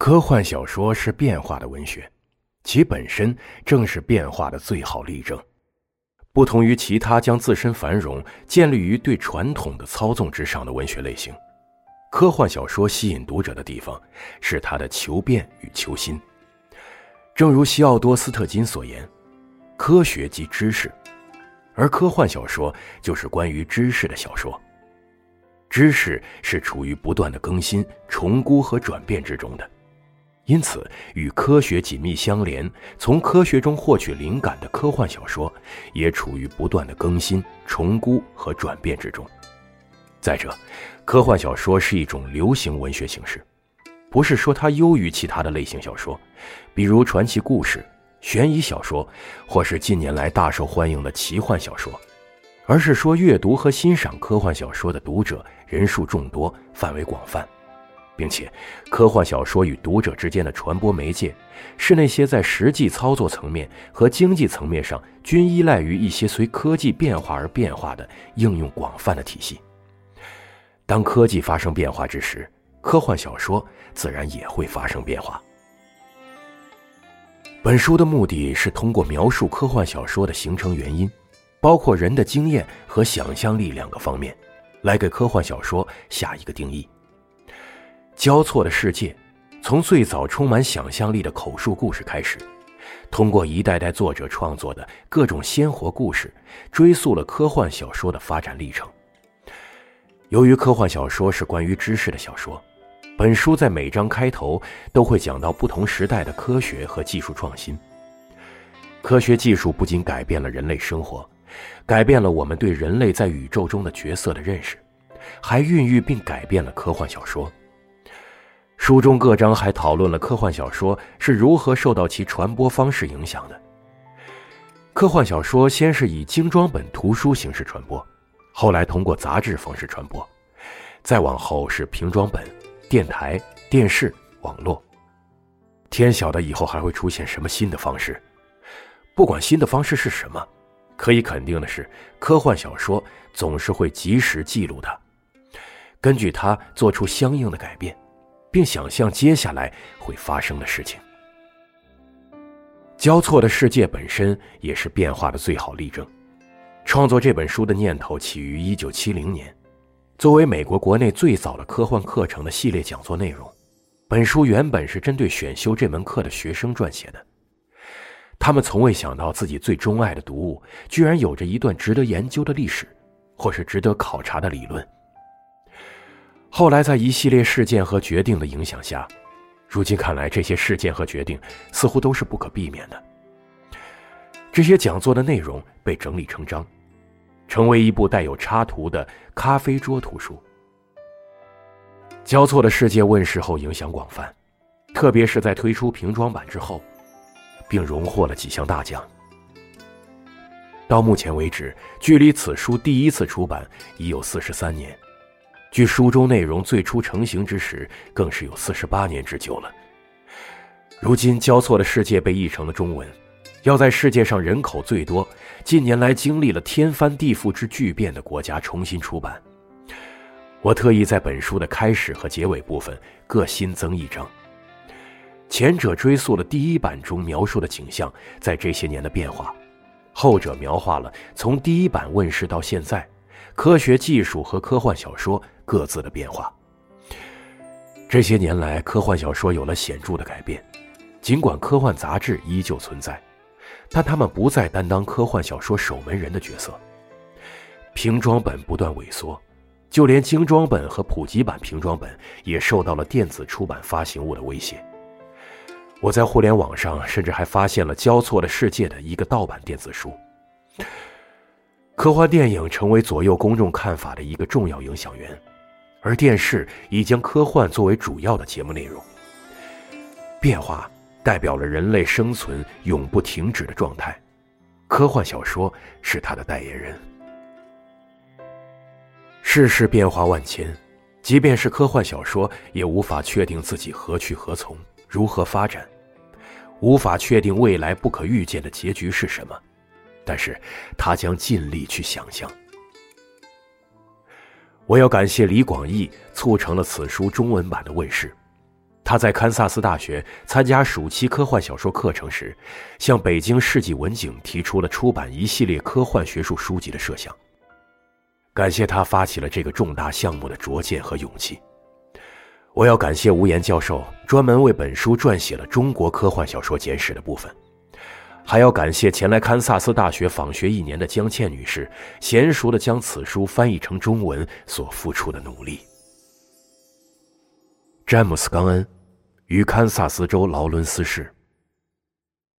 科幻小说是变化的文学，其本身正是变化的最好例证。不同于其他将自身繁荣建立于对传统的操纵之上的文学类型，科幻小说吸引读者的地方是它的求变与求新。正如西奥多·斯特金所言：“科学即知识，而科幻小说就是关于知识的小说。知识是处于不断的更新、重估和转变之中的。”因此，与科学紧密相连、从科学中获取灵感的科幻小说，也处于不断的更新、重估和转变之中。再者，科幻小说是一种流行文学形式，不是说它优于其他的类型小说，比如传奇故事、悬疑小说，或是近年来大受欢迎的奇幻小说，而是说阅读和欣赏科幻小说的读者人数众多、范围广泛。并且，科幻小说与读者之间的传播媒介，是那些在实际操作层面和经济层面上均依赖于一些随科技变化而变化的应用广泛的体系。当科技发生变化之时，科幻小说自然也会发生变化。本书的目的是通过描述科幻小说的形成原因，包括人的经验和想象力两个方面，来给科幻小说下一个定义。交错的世界，从最早充满想象力的口述故事开始，通过一代代作者创作的各种鲜活故事，追溯了科幻小说的发展历程。由于科幻小说是关于知识的小说，本书在每章开头都会讲到不同时代的科学和技术创新。科学技术不仅改变了人类生活，改变了我们对人类在宇宙中的角色的认识，还孕育并改变了科幻小说。书中各章还讨论了科幻小说是如何受到其传播方式影响的。科幻小说先是以精装本图书形式传播，后来通过杂志方式传播，再往后是平装本、电台、电视、网络。天晓得以后还会出现什么新的方式。不管新的方式是什么，可以肯定的是，科幻小说总是会及时记录它，根据它做出相应的改变。并想象接下来会发生的事情。交错的世界本身也是变化的最好例证。创作这本书的念头起于一九七零年，作为美国国内最早的科幻课程的系列讲座内容，本书原本是针对选修这门课的学生撰写的。他们从未想到自己最钟爱的读物居然有着一段值得研究的历史，或是值得考察的理论。后来，在一系列事件和决定的影响下，如今看来，这些事件和决定似乎都是不可避免的。这些讲座的内容被整理成章，成为一部带有插图的咖啡桌图书。交错的世界问世后影响广泛，特别是在推出平装版之后，并荣获了几项大奖。到目前为止，距离此书第一次出版已有四十三年。距书中内容最初成型之时，更是有四十八年之久了。如今交错的世界被译成了中文，要在世界上人口最多、近年来经历了天翻地覆之巨变的国家重新出版。我特意在本书的开始和结尾部分各新增一章，前者追溯了第一版中描述的景象在这些年的变化，后者描画了从第一版问世到现在。科学技术和科幻小说各自的变化。这些年来，科幻小说有了显著的改变，尽管科幻杂志依旧存在，但他们不再担当科幻小说守门人的角色。平装本不断萎缩，就连精装本和普及版平装本也受到了电子出版发行物的威胁。我在互联网上甚至还发现了《交错的世界》的一个盗版电子书。科幻电影成为左右公众看法的一个重要影响源，而电视已将科幻作为主要的节目内容。变化代表了人类生存永不停止的状态，科幻小说是它的代言人。世事变化万千，即便是科幻小说，也无法确定自己何去何从、如何发展，无法确定未来不可预见的结局是什么。但是，他将尽力去想象。我要感谢李广义促成了此书中文版的问世，他在堪萨斯大学参加暑期科幻小说课程时，向北京世纪文景提出了出版一系列科幻学术书籍的设想。感谢他发起了这个重大项目的拙见和勇气。我要感谢吴岩教授专门为本书撰写了中国科幻小说简史的部分，还要感谢前来堪萨斯大学访学一年的江倩女士，娴熟的将此书翻译成中文所付出的努力。詹姆斯·冈恩，于堪萨斯州劳伦斯市。